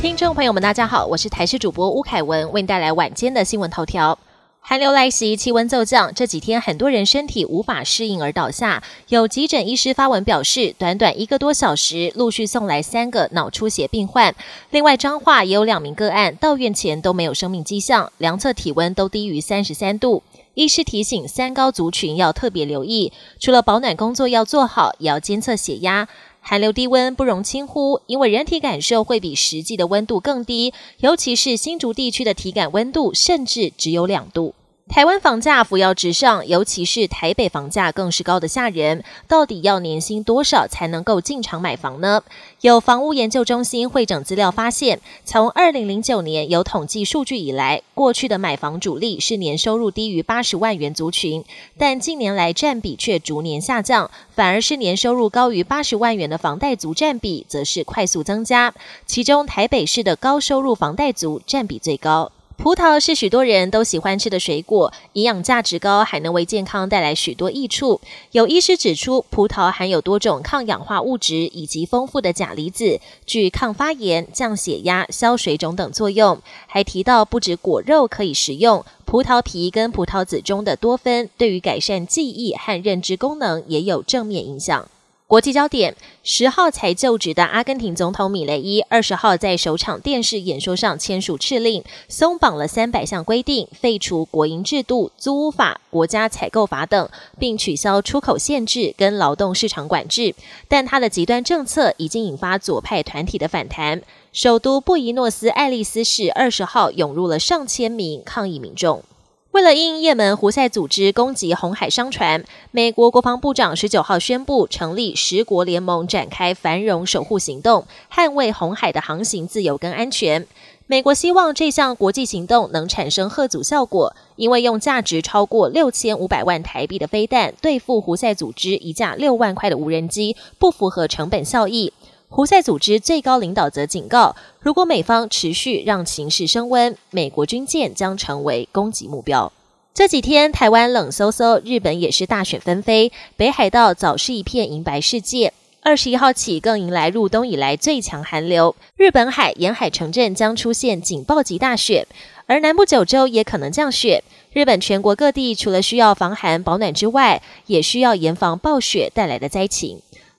听众朋友们，大家好，我是台视主播吴凯文，为您带来晚间的新闻头条。寒流来袭，气温骤降，这几天很多人身体无法适应而倒下。有急诊医师发文表示，短短一个多小时，陆续送来三个脑出血病患。另外，彰化也有两名个案到院前都没有生命迹象，量测体温都低于三十三度。医师提醒三高族群要特别留意，除了保暖工作要做好，也要监测血压。寒流低温不容轻忽，因为人体感受会比实际的温度更低，尤其是新竹地区的体感温度甚至只有两度。台湾房价扶摇直上，尤其是台北房价更是高的吓人。到底要年薪多少才能够进场买房呢？有房屋研究中心会整资料发现，从二零零九年有统计数据以来，过去的买房主力是年收入低于八十万元族群，但近年来占比却逐年下降，反而是年收入高于八十万元的房贷族占比则是快速增加，其中台北市的高收入房贷族占比最高。葡萄是许多人都喜欢吃的水果，营养价值高，还能为健康带来许多益处。有医师指出，葡萄含有多种抗氧化物质以及丰富的钾离子，具抗发炎、降血压、消水肿等作用。还提到，不止果肉可以食用，葡萄皮跟葡萄籽中的多酚，对于改善记忆和认知功能也有正面影响。国际焦点：十号才就职的阿根廷总统米雷伊，二十号在首场电视演说上签署敕令，松绑了三百项规定，废除国营制度、租屋法、国家采购法等，并取消出口限制跟劳动市场管制。但他的极端政策已经引发左派团体的反弹。首都布宜诺斯艾利斯市二十号涌入了上千名抗议民众。为了应也门胡塞组织攻击红海商船，美国国防部长十九号宣布成立十国联盟，展开繁荣守护行动，捍卫红海的航行自由跟安全。美国希望这项国际行动能产生贺阻效果，因为用价值超过六千五百万台币的飞弹对付胡塞组织一架六万块的无人机，不符合成本效益。胡塞组织最高领导则警告，如果美方持续让情势升温，美国军舰将成为攻击目标。这几天台湾冷飕飕，日本也是大雪纷飞，北海道早是一片银白世界。二十一号起更迎来入冬以来最强寒流，日本海沿海城镇将出现警报级大雪，而南部九州也可能降雪。日本全国各地除了需要防寒保暖之外，也需要严防暴雪带来的灾情。